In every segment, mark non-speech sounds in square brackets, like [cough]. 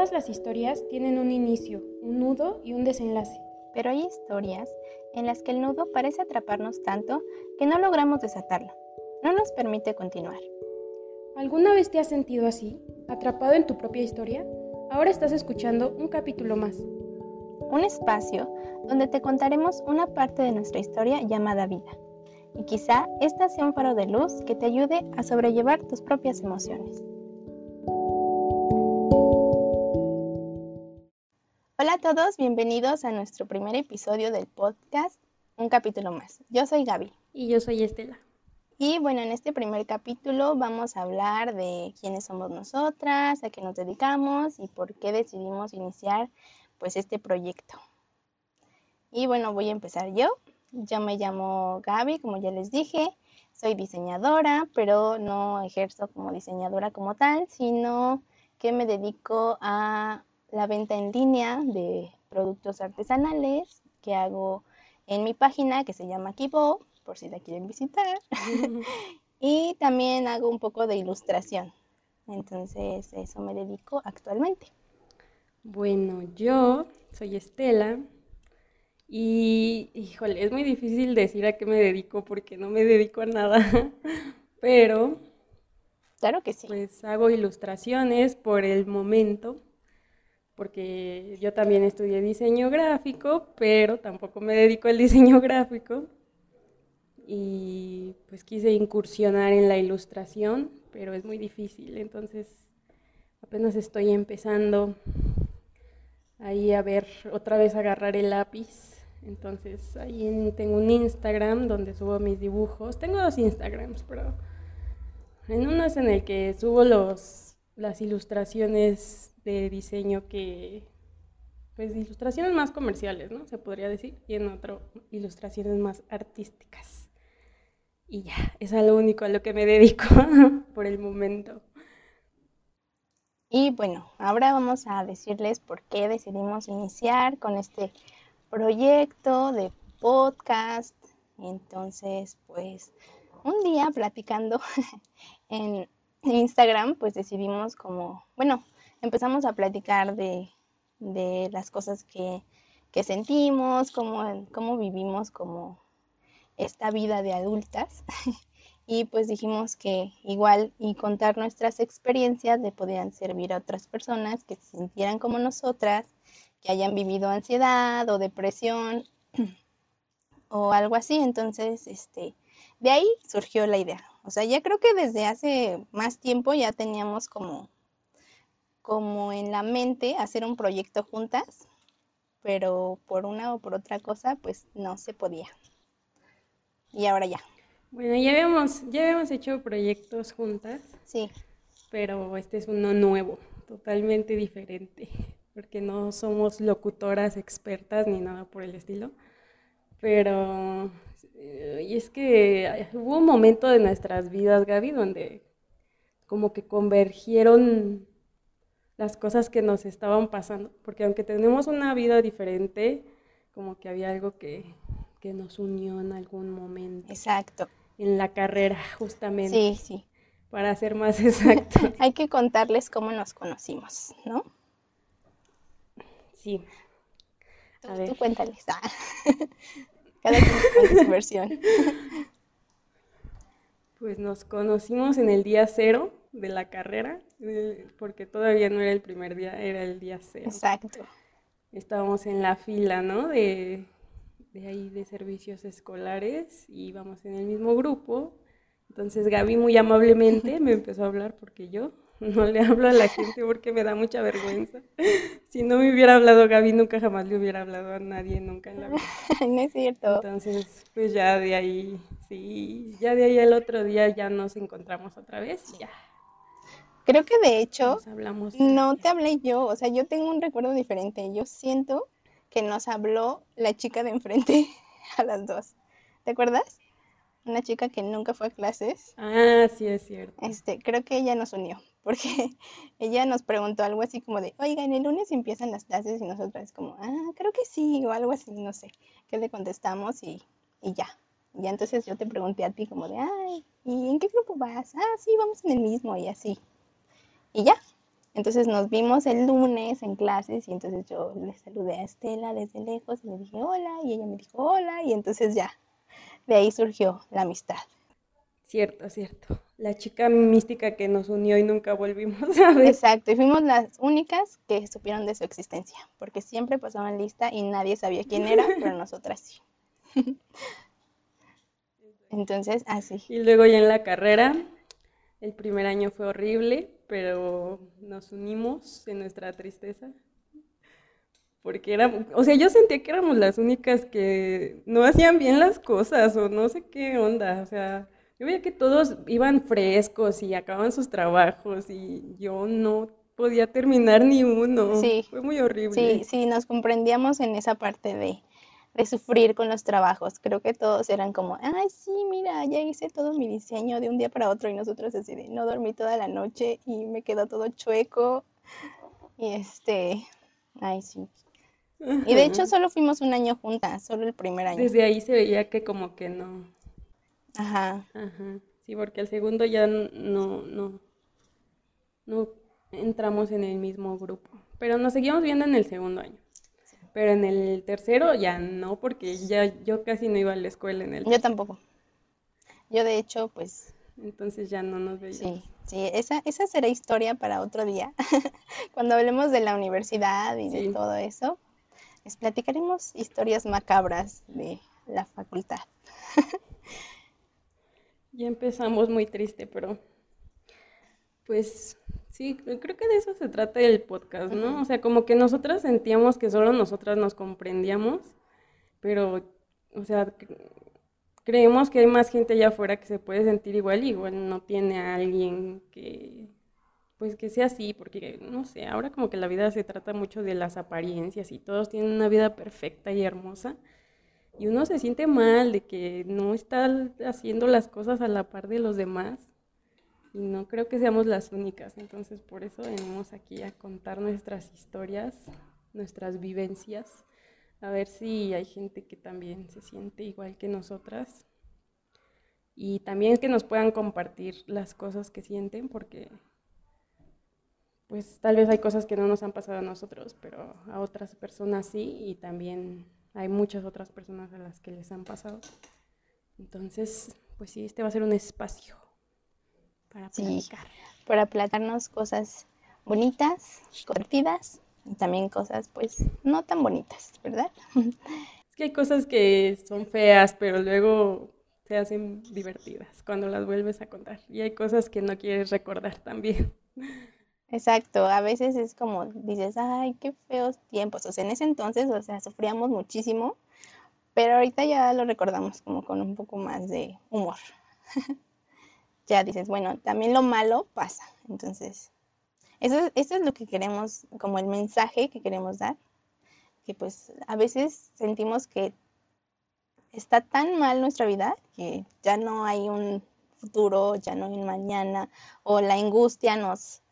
Todas las historias tienen un inicio, un nudo y un desenlace. Pero hay historias en las que el nudo parece atraparnos tanto que no logramos desatarlo. No nos permite continuar. ¿Alguna vez te has sentido así, atrapado en tu propia historia? Ahora estás escuchando un capítulo más. Un espacio donde te contaremos una parte de nuestra historia llamada vida. Y quizá esta sea un faro de luz que te ayude a sobrellevar tus propias emociones. Todos, bienvenidos a nuestro primer episodio del podcast, un capítulo más. Yo soy Gaby. Y yo soy Estela. Y bueno, en este primer capítulo vamos a hablar de quiénes somos nosotras, a qué nos dedicamos y por qué decidimos iniciar pues este proyecto. Y bueno, voy a empezar yo. Yo me llamo Gaby, como ya les dije. Soy diseñadora, pero no ejerzo como diseñadora como tal, sino que me dedico a la venta en línea de productos artesanales que hago en mi página que se llama Kibo, por si la quieren visitar. [laughs] y también hago un poco de ilustración. Entonces, eso me dedico actualmente. Bueno, yo soy Estela y, híjole, es muy difícil decir a qué me dedico porque no me dedico a nada, [laughs] pero... Claro que sí. Pues hago ilustraciones por el momento porque yo también estudié diseño gráfico, pero tampoco me dedico al diseño [laughs] gráfico. Y pues quise incursionar en la ilustración, pero es muy difícil, entonces apenas estoy empezando ahí a ver, otra vez agarrar el lápiz. Entonces ahí tengo un Instagram donde subo mis dibujos. Tengo dos Instagrams, pero en uno es en el que subo los, las ilustraciones de diseño que, pues ilustraciones más comerciales, ¿no? Se podría decir, y en otro, ilustraciones más artísticas. Y ya, es a lo único a lo que me dedico [laughs] por el momento. Y bueno, ahora vamos a decirles por qué decidimos iniciar con este proyecto de podcast. Entonces, pues un día platicando [laughs] en Instagram, pues decidimos como, bueno, empezamos a platicar de, las cosas que, sentimos, cómo, cómo vivimos como esta vida de adultas. [laughs] y pues dijimos que igual y contar nuestras experiencias le podían servir a otras personas que se sintieran como nosotras, que hayan vivido ansiedad o depresión [clears throat] o algo así. Entonces, este, de ahí surgió la idea. O sea, ya creo que desde hace más tiempo ya teníamos como como en la mente hacer un proyecto juntas, pero por una o por otra cosa, pues no se podía. Y ahora ya. Bueno, ya habíamos, ya habíamos hecho proyectos juntas. Sí. Pero este es uno nuevo, totalmente diferente, [laughs] porque no somos locutoras expertas ni nada por el estilo. Pero, y es que hubo un momento de nuestras vidas, Gaby, donde como que convergieron las cosas que nos estaban pasando, porque aunque tenemos una vida diferente, como que había algo que, nos unió en algún momento. Exacto. En la carrera, justamente. Sí, sí. Para ser más exacto. [laughs] Hay que contarles cómo nos conocimos, ¿no? Sí. A ver. tú cuéntales. Ah. [laughs] Cada quien con su [laughs] versión. Pues nos conocimos en el día cero de la carrera, porque todavía no era el primer día, era el día cero. Exacto. Estábamos en la fila, ¿no? De, de ahí de servicios escolares y íbamos en el mismo grupo. Entonces Gaby muy amablemente me empezó a hablar porque yo no le hablo a la gente porque me da mucha vergüenza. Si no me hubiera hablado Gaby, nunca jamás le hubiera hablado a nadie, nunca en la vida. [laughs] No es cierto. Entonces, pues ya de ahí, sí, ya de ahí el otro día ya nos encontramos otra vez, ya Creo que de hecho no te hablé yo, o sea, yo tengo un recuerdo diferente. Yo siento que nos habló la chica de enfrente [laughs] a las dos. ¿Te acuerdas? Una chica que nunca fue a clases. Ah, sí, es cierto. Este, creo que ella nos unió, porque [laughs] ella nos preguntó algo así como de, oigan, el lunes empiezan las clases y nosotras como, ah, creo que sí, o algo así, no sé. ¿Qué le contestamos y, y ya. Y entonces yo te pregunté a ti como de, ay, ¿y en qué grupo vas? Ah, sí, vamos en el mismo y así. Y ya. Entonces nos vimos el lunes en clases y entonces yo le saludé a Estela desde lejos y le dije hola y ella me dijo hola y entonces ya, de ahí surgió la amistad. Cierto, cierto. La chica mística que nos unió y nunca volvimos a ver. Exacto, y fuimos las únicas que supieron de su existencia, porque siempre pasaban lista y nadie sabía quién era, [laughs] pero nosotras sí. Entonces, así. Y luego ya en la carrera, el primer año fue horrible, pero nos unimos en nuestra tristeza. Porque era, o sea, yo sentía que éramos las únicas que no hacían bien las cosas o no sé qué onda, o sea, yo veía que todos iban frescos y acababan sus trabajos y yo no podía terminar ni uno. Sí. Fue muy horrible. Sí, sí, nos comprendíamos en esa parte de, de sufrir con los trabajos. Creo que todos eran como, ay, sí, mira, ya hice todo mi diseño de un día para otro y nosotros así de, no dormí toda la noche y me quedó todo chueco. Y este, ay, sí. Y de hecho solo fuimos un año juntas, solo el primer año. Desde ahí se veía que como que no. Ajá. Ajá. Sí, porque el segundo ya no, no, no entramos en el mismo grupo. Pero nos seguimos viendo en el segundo año. Pero en el tercero ya no, porque ya yo casi no iba a la escuela en el Yo tampoco. Yo de hecho, pues, entonces ya no nos veíamos. sí, sí, esa, esa será historia para otro día. [laughs] Cuando hablemos de la universidad y de todo eso, les platicaremos historias macabras de la facultad. [laughs] Ya empezamos muy triste, pero pues sí, creo que de eso se trata el podcast, ¿no? O sea, como que nosotras sentíamos que solo nosotras nos comprendíamos, pero, o sea, cre- creemos que hay más gente allá afuera que se puede sentir igual, y igual no tiene a alguien que, pues que sea así, porque, no sé, ahora como que la vida se trata mucho de las apariencias y todos tienen una vida perfecta y hermosa. Y uno se siente mal de que no está haciendo las cosas a la par de los demás. Y no creo que seamos las únicas. Entonces, por eso venimos aquí a contar nuestras historias, nuestras vivencias, a ver si hay gente que también se siente igual que nosotras. Y también que nos puedan compartir las cosas que sienten, porque pues tal vez hay cosas que no nos han pasado a nosotros, pero a otras personas sí, y también hay muchas otras personas a las que les han pasado. Entonces, pues sí, este va a ser un espacio para Sí. platicar. Para platicarnos cosas bonitas, divertidas y también cosas, pues, no tan bonitas, ¿verdad? [laughs] Es que hay cosas que son feas, pero luego se hacen divertidas cuando las vuelves a contar. Y hay cosas que no quieres recordar también. [laughs] Exacto, a veces es como dices, ay, qué feos tiempos. O sea, en ese entonces, o sea, sufríamos muchísimo, pero ahorita ya lo recordamos como con un poco más de humor. [laughs] Ya dices, bueno, también lo malo pasa. Entonces, eso, es- eso es lo que queremos, como el mensaje que queremos dar, que pues a veces sentimos que está tan mal nuestra vida que ya no hay un futuro, ya no hay un mañana, o la angustia nos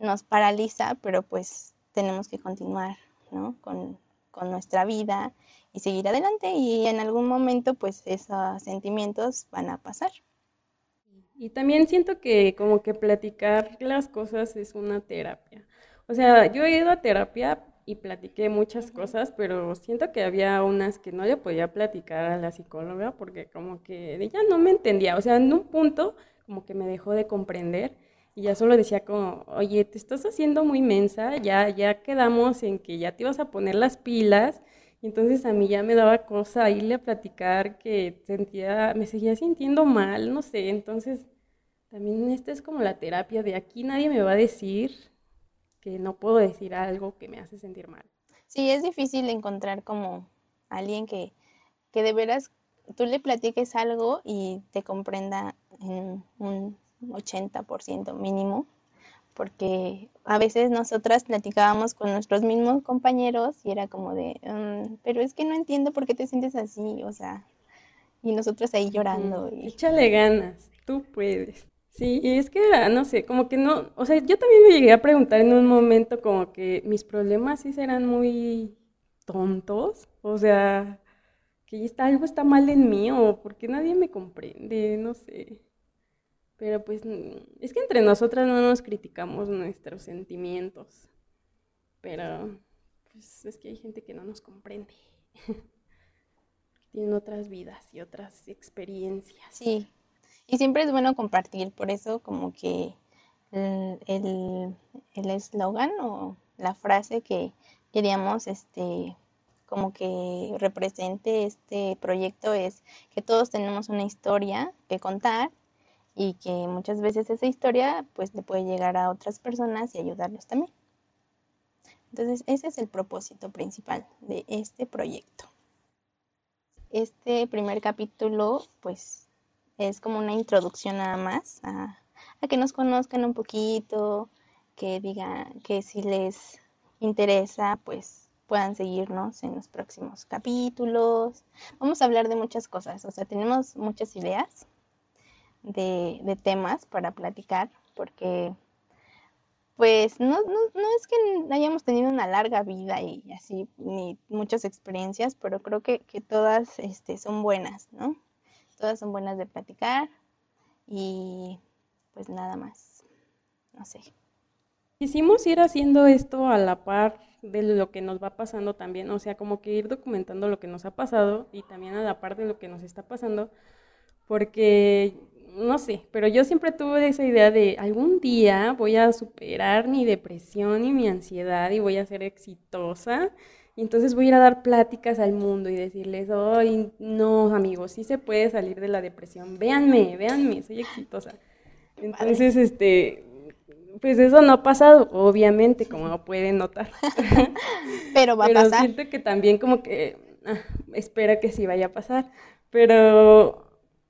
nos paraliza, pero pues tenemos que continuar, ¿no? Con, con nuestra vida y seguir adelante y en algún momento pues esos sentimientos van a pasar. Y también siento que como que platicar las cosas es una terapia. O sea, yo he ido a terapia y platiqué muchas cosas, pero siento que había unas que no le podía platicar a la psicóloga porque como que ella no me entendía. O sea, en un punto como que me dejó de comprender y ya solo decía como, oye, te estás haciendo muy mensa, ya, ya quedamos en que ya te ibas a poner las pilas. Entonces a mí ya me daba cosa irle a platicar que sentía, me seguía sintiendo mal, no sé. Entonces también esta es como la terapia de aquí nadie me va a decir que no puedo decir algo que me hace sentir mal. Sí, es difícil encontrar como alguien que, que de veras tú le platiques algo y te comprenda en un 80% mínimo, porque a veces nosotras platicábamos con nuestros mismos compañeros y era como de, "Mm, pero es que no entiendo por qué te sientes así, o sea, y nosotros ahí llorando y Échale ganas, tú puedes. Sí, y es que, ah, no sé, como que no, o sea, yo también me llegué a preguntar en un momento como que mis problemas sí serán muy tontos, o sea, que está, algo está mal en mí o porque nadie me comprende, no sé. Pero pues es que entre nosotras no nos criticamos nuestros sentimientos. Pero pues es que hay gente que no nos comprende. [laughs] Tienen otras vidas y otras experiencias. Sí. Y siempre es bueno compartir, por eso como que el eslogan o la frase que queríamos este como que represente este proyecto es que todos tenemos una historia que contar y que muchas veces esa historia pues le puede llegar a otras personas y ayudarlos también. Entonces ese es el propósito principal de este proyecto. Este primer capítulo pues es como una introducción nada más a, a que nos conozcan un poquito, que digan que si les interesa pues puedan seguirnos en los próximos capítulos. Vamos a hablar de muchas cosas, o sea, tenemos muchas ideas de, temas para platicar, porque pues no, no, no, es que hayamos tenido una larga vida y así, ni muchas experiencias, pero creo que, que todas este, son buenas, ¿no? Todas son buenas de platicar y pues nada más, no sé. Quisimos ir haciendo esto a la par de lo que nos va pasando también, o sea, como que ir documentando lo que nos ha pasado y también a la par de lo que nos está pasando, porque, no sé, pero yo siempre tuve esa idea de algún día voy a superar mi depresión y mi ansiedad y voy a ser exitosa. Y entonces voy a ir a dar pláticas al mundo y decirles, ay, no, amigos, sí se puede salir de la depresión. Véanme, véanme, soy exitosa. Entonces, este, pues eso no ha pasado, obviamente, como [laughs] pueden notar. [laughs] Pero va a Pero siento que también como que ah, espera que sí vaya a pasar. Pero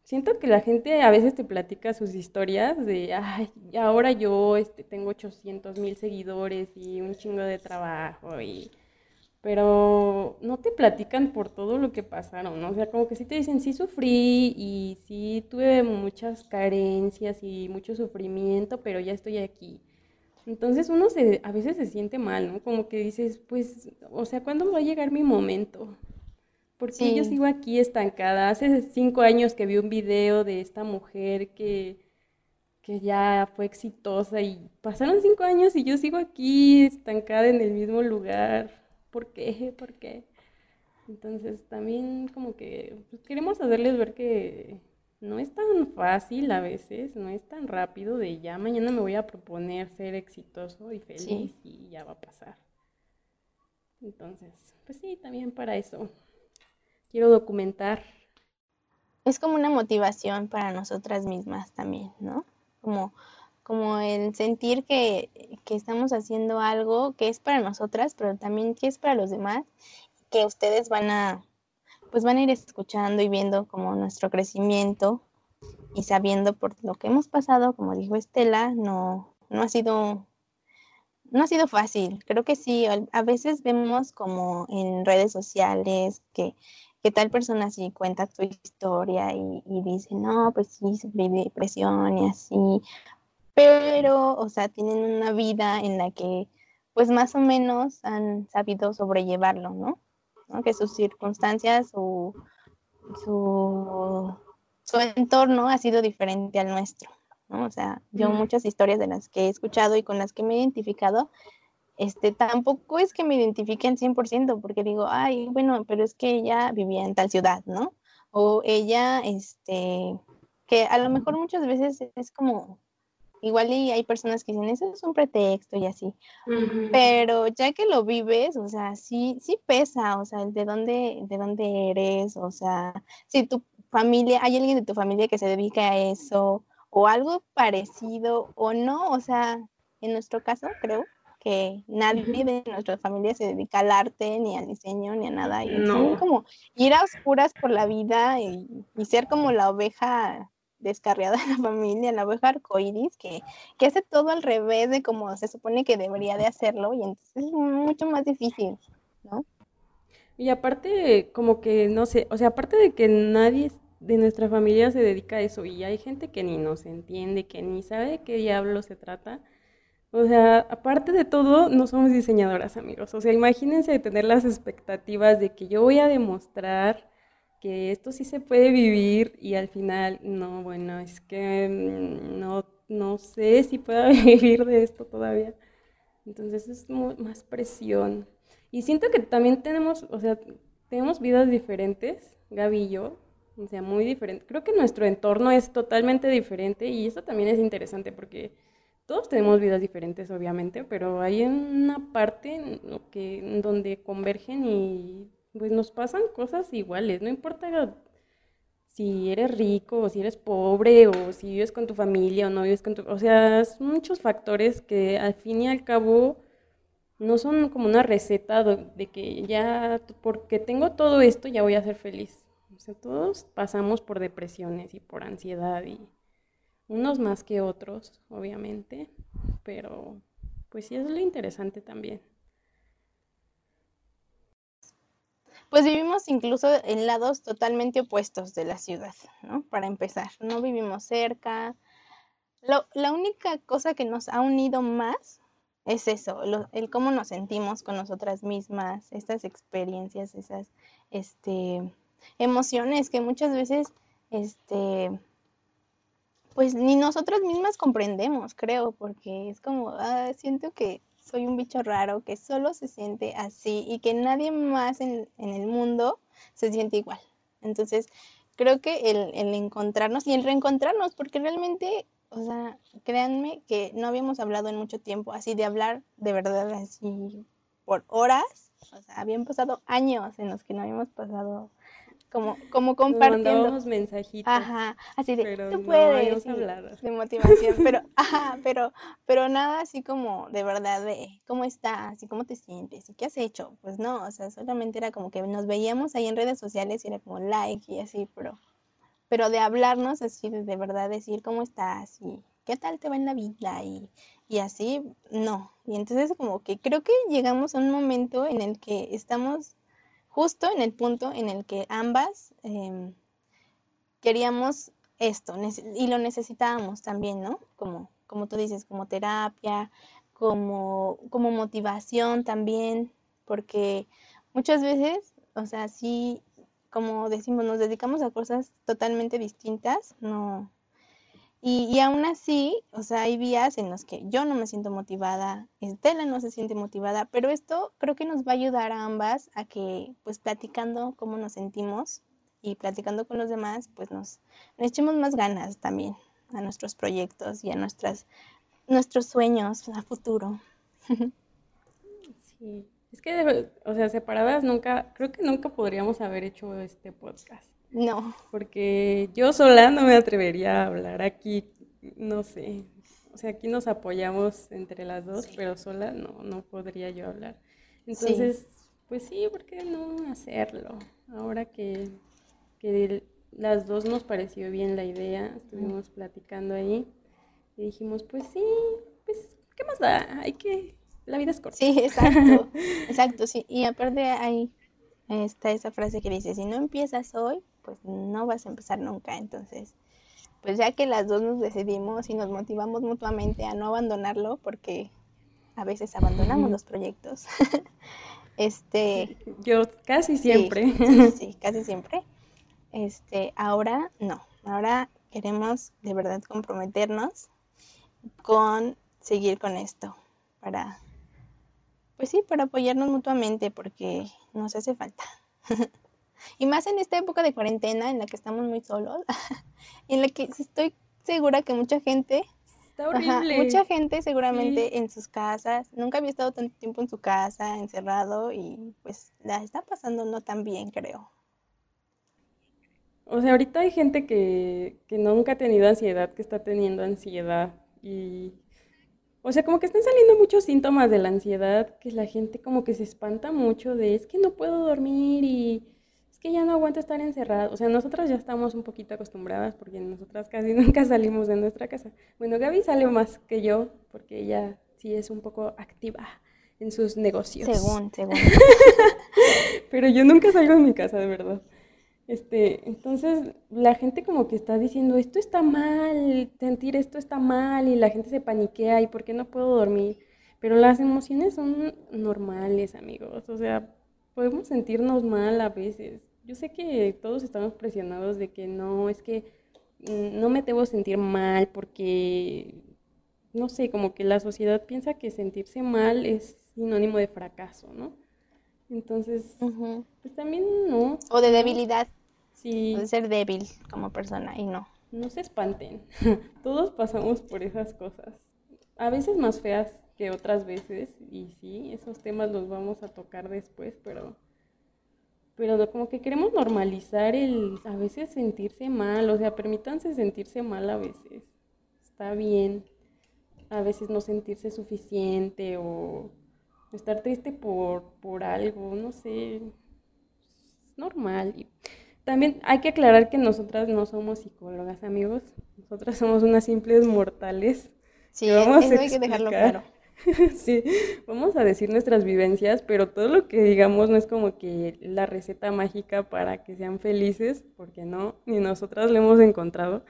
siento que la gente a veces te platica sus historias de, ay, ahora yo este, tengo 800 mil seguidores y un chingo de trabajo y pero no te platican por todo lo que pasaron, ¿no? O sea, como que sí te dicen, sí sufrí y sí tuve muchas carencias y mucho sufrimiento, pero ya estoy aquí. Entonces uno se, a veces se siente mal, ¿no? Como que dices, pues, o sea, ¿cuándo va a llegar mi momento? Porque yo sigo aquí estancada. Hace cinco años que vi un video de esta mujer que, que ya fue exitosa y pasaron cinco años y yo sigo aquí estancada en el mismo lugar. ¿por qué? ¿Por qué? Entonces también como que pues, queremos hacerles ver que no es tan fácil a veces, no es tan rápido de ya mañana me voy a proponer ser exitoso y feliz y ya va a pasar. Entonces, pues sí, también para eso quiero documentar. Es como una motivación para nosotras mismas también, ¿no? Como como el sentir que, estamos haciendo algo que es para nosotras, pero también que es para los demás, que ustedes van a, pues van a ir escuchando y viendo como nuestro crecimiento y sabiendo por lo que hemos pasado, como dijo Estela, no, no ha sido no ha sido fácil. Creo que sí, a veces vemos como en redes sociales que, que tal persona sí cuenta su historia y, y dice, no, pues sí, sufrí depresión y así, pero, o sea, tienen una vida en la que, pues más o menos han sabido sobrellevarlo, ¿no? Que sus circunstancias, su, su, su entorno ha sido diferente al nuestro, ¿no? O sea, yo muchas historias de las que he escuchado y con las que me he identificado, este, tampoco es que me identifiquen 100%, porque digo, ay, bueno, pero es que ella vivía en tal ciudad, ¿no? O ella, este, que a lo mejor muchas veces es como igual y hay personas que dicen, eso es un pretexto y así, pero ya que lo vives, o sea, sí, sí pesa, o sea, de dónde, de dónde eres, o sea, si tu familia, hay alguien de tu familia que se dedica a eso, o algo parecido, o no, o sea, en nuestro caso, creo que nadie de nuestra familia se dedica al arte, ni al diseño, ni a nada, y no. como ir a oscuras por la vida y, y ser como la oveja descarriada de la familia, la oveja arcoiris, que, que hace todo al revés de como se supone que debería de hacerlo y entonces es mucho más difícil, ¿no? Y aparte, como que, no sé, o sea, aparte de que nadie de nuestra familia se dedica a eso y hay gente que ni nos entiende, que ni sabe de qué diablo se trata. O sea, aparte de todo, no somos diseñadoras, amigos. O sea, imagínense tener las expectativas de que yo voy a demostrar que esto sí se puede vivir y al final, no, bueno, es que mm, no, no sé si pueda [laughs] vivir de esto todavía. Entonces es más presión. Y siento que también tenemos, o sea, tenemos vidas diferentes, Gaby y yo, o sea, muy diferentes. Creo que nuestro entorno es totalmente diferente y eso también es interesante porque todos tenemos vidas diferentes, obviamente, pero hay una parte en, que, donde convergen y pues nos pasan cosas iguales, no importa si eres rico o si eres pobre o si vives con tu familia o no vives con tu... O sea, son muchos factores que al fin y al cabo no son como una receta de que ya porque tengo todo esto ya voy a ser feliz. O sea, todos pasamos por depresiones y por ansiedad y unos más que otros, obviamente, pero pues sí es lo interesante también. Pues vivimos incluso en lados totalmente opuestos de la ciudad, ¿no? Para empezar, no vivimos cerca. la única cosa que nos ha unido más es eso, el cómo nos sentimos con nosotras mismas, estas experiencias, esas este, emociones que muchas veces este, pues ni nosotras mismas comprendemos, creo, porque es como, ah, siento que soy un bicho raro, que solo se siente así y que nadie más en, el mundo se siente igual. Entonces, creo que el, el, encontrarnos y el reencontrarnos, porque realmente, o sea, créanme que no habíamos hablado en mucho tiempo, así de hablar de verdad, así por horas, o sea, habían pasado años en los que no habíamos pasado como, como compartiendo. mensajitos. Ajá, así de, tú puedes, de motivación, pero, [laughs] ajá, pero, pero nada así como de verdad de cómo estás y cómo te sientes y qué has hecho. Pues no, o sea, solamente era como que nos veíamos ahí en redes sociales y era como like y así, pero, pero de hablarnos así, de, de verdad decir cómo estás y qué tal te va en la vida y, y así, no. Y entonces como que creo que llegamos a un momento en el que estamos justo en el punto en el que ambas em, queríamos esto y lo necesitábamos también, ¿no? Como, como tú dices, como terapia, como, como motivación también, porque muchas veces, o sea, sí, como decimos, nos dedicamos a cosas totalmente distintas, no, y, aún así, o sea, hay días en los que yo no me siento motivada, Estela no se siente motivada, pero esto creo que nos va a ayudar a ambas a que, pues platicando cómo nos sentimos y platicando con los demás, pues nos, echemos más ganas también a nuestros proyectos y a nuestras, nuestros sueños a futuro. [laughs] Sí, es que, o sea, separadas nunca, creo que nunca podríamos haber hecho este podcast. No. Porque yo sola no me atrevería a hablar aquí, no sé. O sea, aquí nos apoyamos entre las dos, pero sola no, no podría yo hablar. Entonces, pues sí, ¿por qué no hacerlo? Ahora que, que las dos nos pareció bien la idea, estuvimos platicando ahí y dijimos, pues sí, pues, ¿qué más da? Hay que, la vida es corta. Sí, exacto, [laughs] exacto, sí. Y aparte ahí está esa frase que dice, si no empiezas hoy, pues no vas a empezar nunca. Entonces, pues ya que las dos nos decidimos y nos motivamos mutuamente a no abandonarlo, porque a veces abandonamos los proyectos. [laughs] este, yo casi siempre. [laughs] Sí, sí, [laughs] casi siempre. Este, ahora no, ahora queremos de verdad comprometernos con seguir con esto para pues sí, para apoyarnos mutuamente porque nos hace falta. Y más en esta época de cuarentena en la que estamos muy solos, [laughs] en la que estoy segura que mucha gente Está horrible. mucha gente seguramente en sus casas, nunca había estado tanto tiempo en su casa, encerrado y pues la está pasando no tan bien, creo. O sea, ahorita hay gente que, que nunca ha tenido ansiedad, que está teniendo ansiedad y... O sea, como que están saliendo muchos síntomas de la ansiedad, que la gente como que se espanta mucho de es que no puedo dormir y es que ya no aguanto estar encerrada. O sea, nosotras ya estamos un poquito acostumbradas porque nosotras casi [laughs] nunca salimos de nuestra casa. Bueno, Gaby sale más que yo porque ella sí es un poco activa en sus negocios. Según, según. [laughs] Pero yo nunca salgo de mi casa, de verdad. Este, entonces la gente como que está diciendo, esto está mal, sentir esto está mal y la gente se paniquea y ¿por qué no puedo dormir? Pero las emociones son normales, amigos. O sea, podemos sentirnos mal a veces yo sé que todos estamos presionados de que no, es que mm, no me debo sentir mal porque, no sé, como que la sociedad piensa que sentirse mal es sinónimo de fracaso, ¿no? Entonces, pues también no. O de debilidad. Sí. O de ser débil como persona y no. No se espanten. [laughs] Todos pasamos por esas cosas. A veces más feas que otras veces. Y sí, esos temas los vamos a tocar después, pero pero como que queremos normalizar el a veces sentirse mal, o sea, permítanse sentirse mal a veces. Está bien. A veces no sentirse suficiente o estar triste por, por algo, no sé. Es normal. Y también hay que aclarar que nosotras no somos psicólogas, amigos. Nosotras somos unas simples mortales. Sí, vamos eso hay que dejarlo claro. [laughs] sí, vamos a decir nuestras vivencias, pero todo lo que digamos no es como que la receta mágica para que sean felices, porque no, ni nosotras lo hemos encontrado.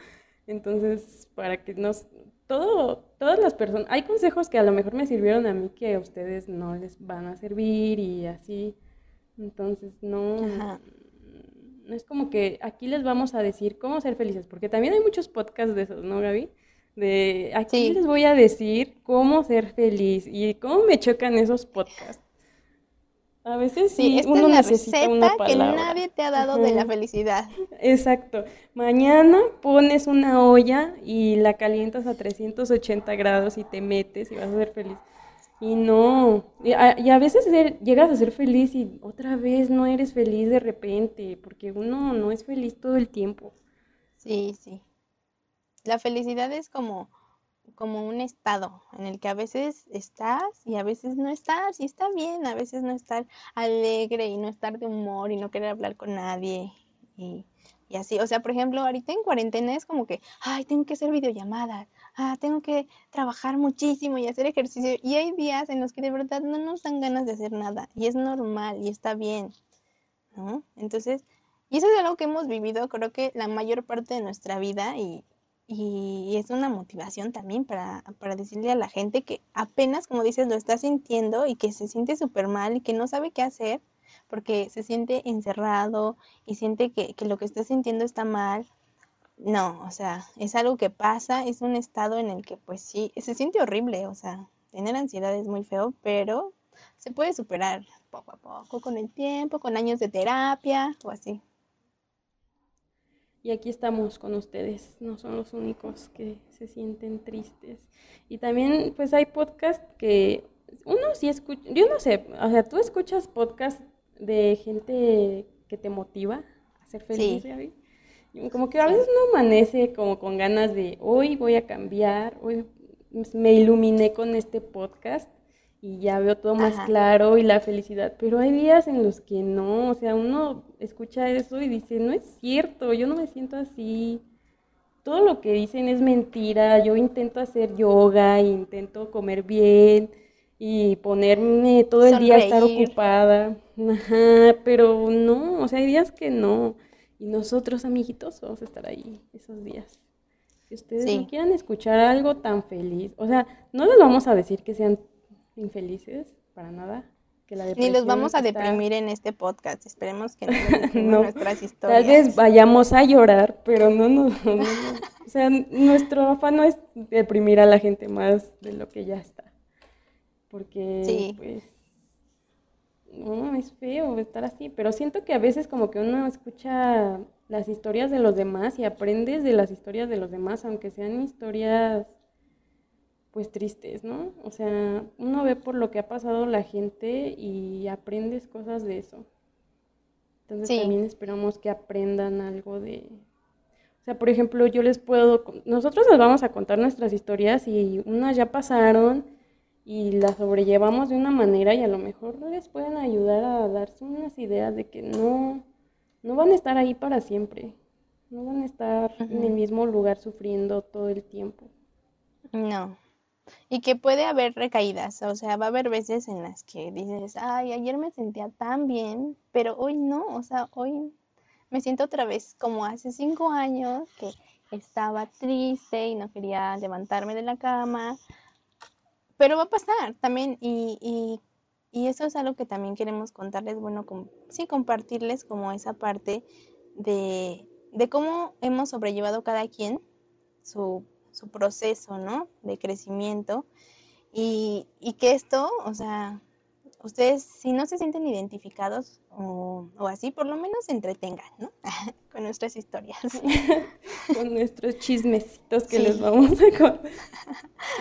Entonces, para que nos, todo, todas las personas, hay consejos que a lo mejor me sirvieron a mí que a ustedes no les van a servir y así. Entonces, no, no es como que aquí les vamos a decir cómo ser felices, porque también hay muchos podcasts de esos, ¿no, Gaby? De aquí les voy a decir cómo ser feliz y cómo me chocan esos podcasts. A veces sí, uno necesita una palabra. que nadie te ha dado de la felicidad. Exacto. Mañana pones una olla y la calientas a 380 grados y te metes y vas a ser feliz. Y no, y a, veces llegas a ser feliz y otra vez no eres feliz de repente, porque uno no es feliz todo el tiempo. Sí, sí. La felicidad es como, como un estado en el que a veces estás y a veces no estás y está bien, a veces no estar alegre y no estar de humor y no querer hablar con nadie y, y así. O sea, por ejemplo, ahorita en cuarentena es como que, ay, tengo que hacer videollamadas, ah, tengo que trabajar muchísimo y hacer ejercicio. Y hay días en los que de verdad no nos dan ganas de hacer nada y es normal y está bien, ¿no? Entonces, y eso es algo que hemos vivido creo que la mayor parte de nuestra vida y, y es una motivación también para, para, decirle a la gente que apenas, como dices, lo está sintiendo y que se siente súper mal y que no sabe qué hacer porque se siente encerrado y siente que, que, lo que está sintiendo está mal. No, o sea, es algo que pasa, es un estado en el que pues sí, se siente horrible, o sea, tener ansiedad es muy feo, pero se puede superar poco a poco, con el tiempo, con años de terapia o así. Y aquí estamos con ustedes, no son los únicos que se sienten tristes. Y también, pues hay podcast que uno sí escucha, yo no sé, o sea, tú escuchas podcast de gente que te motiva a ser feliz, Gaby. Como que a veces uno amanece como con ganas de, hoy voy a cambiar, hoy me iluminé con este podcast y ya veo todo más claro y la felicidad, pero hay días en los que no, o sea, uno escucha eso y dice, no es cierto, yo no me siento así, todo lo que dicen es mentira, yo intento hacer yoga, intento comer bien y ponerme todo el día a estar ocupada, Ajá, pero no, o sea, hay días que no, y nosotros, amiguitos, vamos a estar ahí esos días. Si ustedes no quieran escuchar algo tan feliz, o sea, no les vamos a decir que sean infelices, para nada. Que la Ni los vamos a deprimir en este podcast. Esperemos que no, [laughs] nuestras historias. Tal vez vayamos a llorar, pero no, no, no, O sea, nuestro afán no es deprimir a la gente más de lo que ya está. Porque, pues, no, es feo estar así. Pero siento que a veces como que uno escucha las historias de los demás y aprendes de las historias de los demás, aunque sean historias pues tristes, ¿no? O sea, uno ve por lo que ha pasado la gente y aprendes cosas de eso. Entonces también esperamos que aprendan algo de... O sea, por ejemplo, yo les puedo... Nosotros les vamos a contar nuestras historias y unas ya pasaron y las sobrellevamos de una manera y a lo mejor les pueden ayudar a darse unas ideas de que no, no van a estar ahí para siempre. No van a estar en el mismo lugar sufriendo todo el tiempo. No. Y que puede haber recaídas, o sea, va a haber veces en las que dices, ay, ayer me sentía tan bien, pero hoy no, o sea, hoy me siento otra vez como hace cinco años que estaba triste y no quería levantarme de la cama, pero va a pasar también y, y y eso es algo que también queremos contarles, bueno, sí, compartirles como esa parte de, de cómo hemos sobrellevado cada quien su, su proceso, ¿no? De crecimiento y, y que esto, o sea, ustedes si no se sienten identificados o, o, así, por lo menos se entretengan, ¿no? [laughs] Con nuestras historias. [laughs] Con nuestros chismecitos que les vamos a contar. [laughs]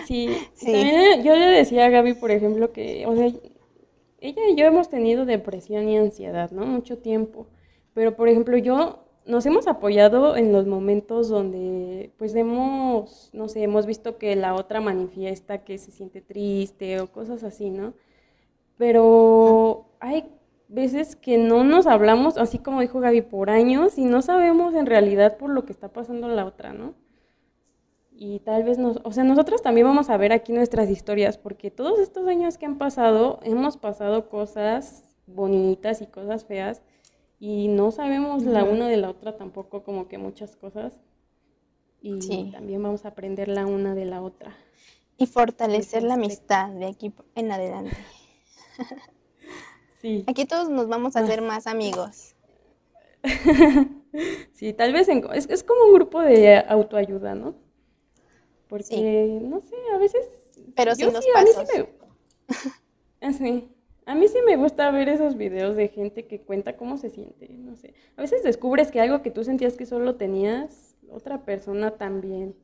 Sí, sí. También yo le decía a Gaby, por ejemplo, que, o sea, ella y yo hemos tenido depresión y ansiedad, ¿no? Mucho tiempo. Pero, por ejemplo, yo nos hemos apoyado en los momentos donde, pues, hemos, no sé, hemos visto que la otra manifiesta que se siente triste o cosas así, ¿no? Pero hay veces que no nos hablamos, así como dijo Gaby, por años y no sabemos en realidad por lo que está pasando la otra, ¿no? y tal vez nos, o sea, nosotros también vamos a ver aquí nuestras historias, porque todos estos años que han pasado, hemos pasado cosas bonitas y cosas feas, y no sabemos la una de la otra tampoco como que muchas cosas, y también vamos a aprender la una de la otra. Y fortalecer la amistad de aquí en adelante. sí. [laughs] Aquí todos nos vamos a hacer más amigos. [laughs] sí, tal vez es, es como un grupo de autoayuda, ¿no? Porque, no sé, a veces... Pero sin los pasos. A mí, sí me... [laughs] a mí sí me gusta ver esos videos de gente que cuenta cómo se siente, no sé. A veces descubres que algo que tú sentías que solo tenías, otra persona también.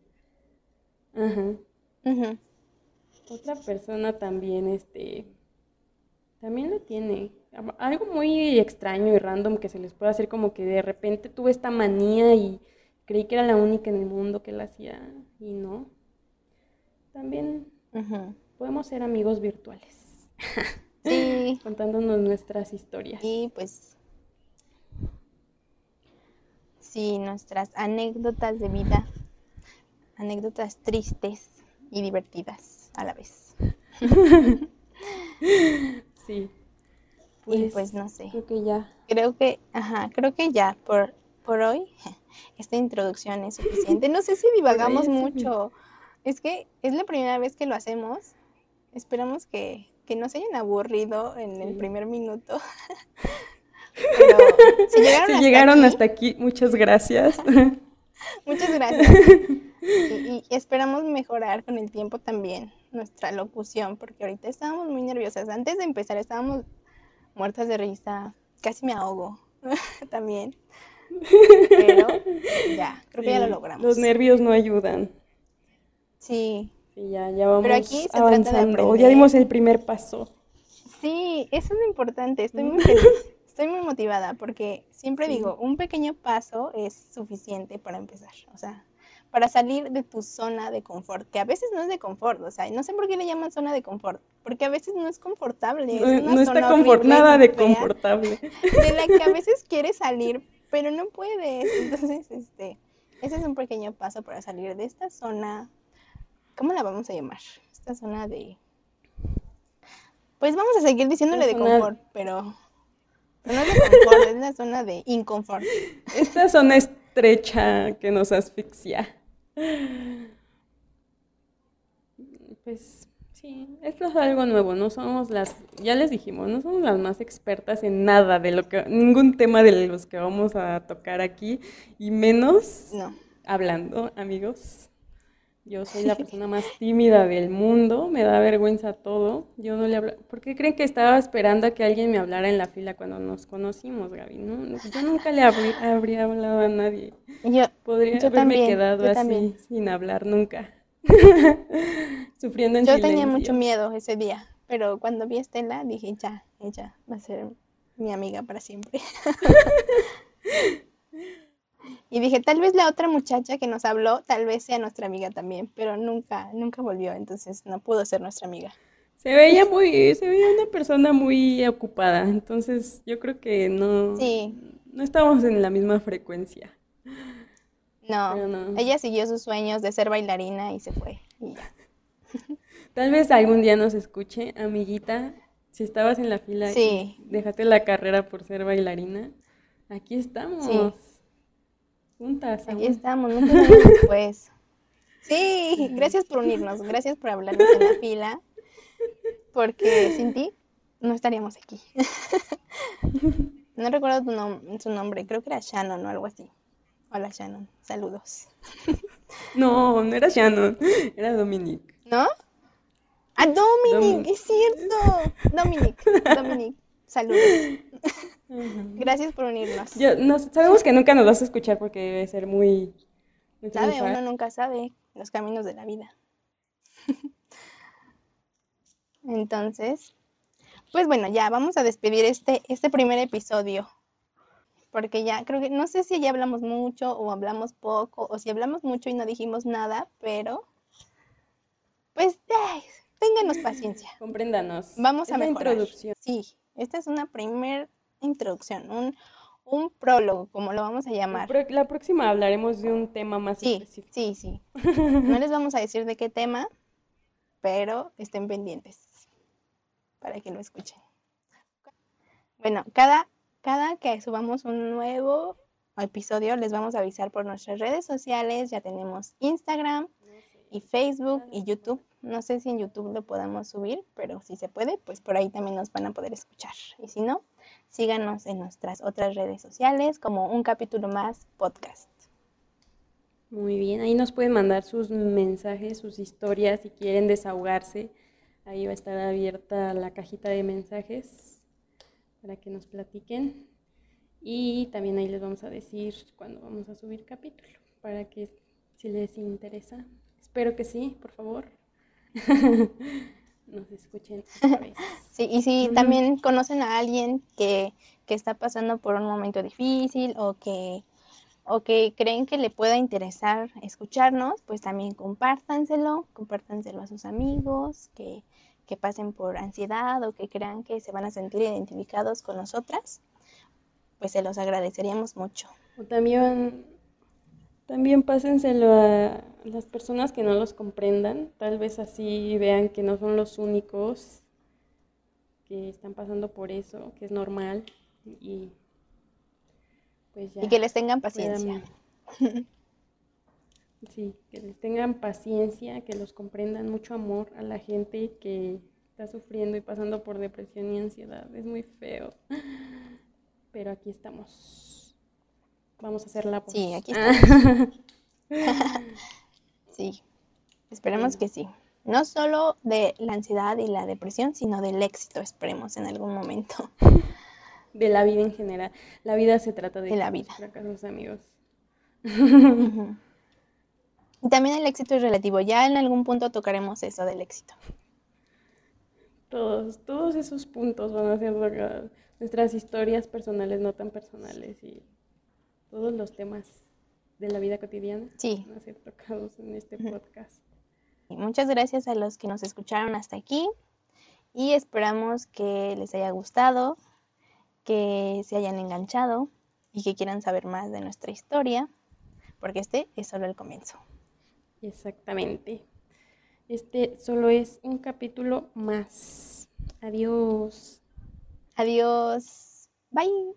Ajá. Otra persona también, este, también lo tiene. Algo muy extraño y random que se les puede hacer como que de repente tuve esta manía y creí que era la única en el mundo que la hacía y no. También podemos ser amigos virtuales. [laughs] Sí. Contándonos nuestras historias. Sí, pues. Sí, nuestras anécdotas de vida. Anécdotas tristes y divertidas a la vez. [laughs] sí. y pues no sé. Creo que ya. Creo que, ajá, creo que ya por, por hoy [laughs] esta introducción es suficiente. No sé si [laughs] divagamos mucho. Es que es la primera vez que lo hacemos. Esperamos que, que no se hayan aburrido en el primer minuto. [laughs] Pero si llegaron, hasta, aquí, muchas gracias. [laughs] muchas gracias. Y, esperamos mejorar con el tiempo también nuestra locución, porque ahorita estábamos muy nerviosas. Antes de empezar estábamos muertas de risa, casi me ahogo [laughs] también. Pero ya, creo que ya lo logramos. Los nervios no ayudan. Sí. Sí, ya, ya vamos Pero aquí se avanzando. ya dimos el primer paso. Sí, eso es lo importante. Estoy muy feliz. [laughs] Estoy muy motivada porque siempre digo, un pequeño paso es suficiente para empezar. O sea, para salir de tu zona de confort, que a veces no es de confort, o sea, no sé por qué le llaman zona de confort, porque a veces no es confortable. no, está confort, nada de confortable. De la que a [laughs] veces quieres salir, pero no puedes. Entonces, este, ese es un pequeño paso para salir de esta zona ¿Cómo la vamos a llamar? Esta zona de... Pues vamos a seguir diciéndole de confort, pero... no es de confort, es la zona de inconfort. Esta zona estrecha que nos asfixia. Pues sí, esto es algo nuevo, no somos las, ya les dijimos, no somos las más expertas en nada de lo que, ningún tema de los que vamos a tocar aquí, y menos hablando, amigos. Yo soy la [laughs] persona más tímida del mundo, me da vergüenza todo. Yo no le hablo. ¿Por qué creen que estaba esperando a que alguien me hablara en la fila cuando nos conocimos, Gaby? No, yo nunca le habría hablado a nadie. Yo, Podría haberme quedado así, sin hablar nunca. [laughs] Sufriendo en yo tenía mucho miedo ese día, pero cuando vi a Estela dije, ya, ella va a ser mi amiga para siempre. [laughs] Y dije, tal vez la otra muchacha que nos habló, tal vez sea nuestra amiga también, pero nunca, nunca volvió, entonces no pudo ser nuestra amiga. Se veía muy, se veía una persona muy ocupada, entonces yo creo que no, no estábamos en la misma frecuencia. No, ella siguió sus sueños de ser bailarina y se fue. [laughs] Tal vez algún día nos escuche, amiguita, si estabas en la fila y dejaste la carrera por ser bailarina, aquí estamos. Juntas. Aquí estamos, nunca [laughs] después. Sí, gracias por unirnos, gracias por hablarnos en la fila, porque sin ti no estaríamos aquí. no recuerdo tu su nombre, creo que era Shannon o algo así. Hola Shannon, saludos. no, no era Shannon, era Dominic. ¿No? Ah, Dominic, es cierto. Dominic, Dominic, saludos. Gracias por unirnos. sabemos que nunca nos vas a escuchar porque debe ser muy... sabe, uno nunca sabe los caminos de la vida. [laughs] Entonces, pues bueno, ya vamos a despedir este, este primer episodio. Porque ya creo que, no sé si ya hablamos mucho o hablamos poco, o si hablamos mucho y no dijimos nada, pero pues ténganos paciencia. Compréndanos. Vamos a mejorar. introducción. Sí, esta es una primera introducción, un, un prólogo, como lo vamos a llamar. La próxima hablaremos de un tema más sí, específico. Sí, sí. [laughs] No les vamos a decir de qué tema, pero estén pendientes para que lo escuchen. Bueno, cada, cada que subamos un nuevo episodio les vamos a avisar por nuestras redes sociales. Ya tenemos Instagram y Facebook y YouTube. No sé si en YouTube lo podamos subir, pero si se puede, pues por ahí también nos van a poder escuchar. Y si no, síganos en nuestras otras redes sociales como un capítulo más podcast. Muy bien, ahí nos pueden mandar sus mensajes, sus historias, si quieren desahogarse. Ahí va a estar abierta la cajita de mensajes para que nos platiquen. Y también ahí les vamos a decir cuándo vamos a subir capítulo, para que si les interesa. Espero que sí, por favor. [laughs] nos escuchen. [laughs] Sí, y si también conocen a alguien que, que está pasando por un momento difícil o que o que creen que le pueda interesar escucharnos, pues también compártanselo, compártanselo a sus amigos que, que pasen por ansiedad o que crean que se van a sentir identificados con nosotras, pues se los agradeceríamos mucho. O también, también pásenselo a las personas que no los comprendan, tal vez así vean que no son los únicos que están pasando por eso, que es normal y pues y que les tengan paciencia. [laughs] Sí, que les tengan paciencia, que los comprendan, mucho amor a la gente que está sufriendo y pasando por depresión y ansiedad. Es muy feo. [laughs] Pero aquí estamos. Vamos a hacer la voz. Sí, aquí estamos. [laughs] sí, esperemos que sí. No solo de la ansiedad y la depresión, sino del éxito, esperemos en algún momento [laughs] de la vida en general. La vida se trata de, la vida. fracasos, amigos. Y también el éxito es relativo. Ya en algún punto tocaremos eso del éxito. Todos, todos esos puntos van a ser nuestras historias personales, no tan personales y todos los temas de la vida cotidiana sí. van a ser tocados en este podcast. muchas gracias a los que nos escucharon hasta aquí y esperamos que les haya gustado que se hayan enganchado y que quieran saber más de nuestra historia, porque este es solo el comienzo. Exactamente. Este solo es un capítulo más. Adiós. Adiós. Bye.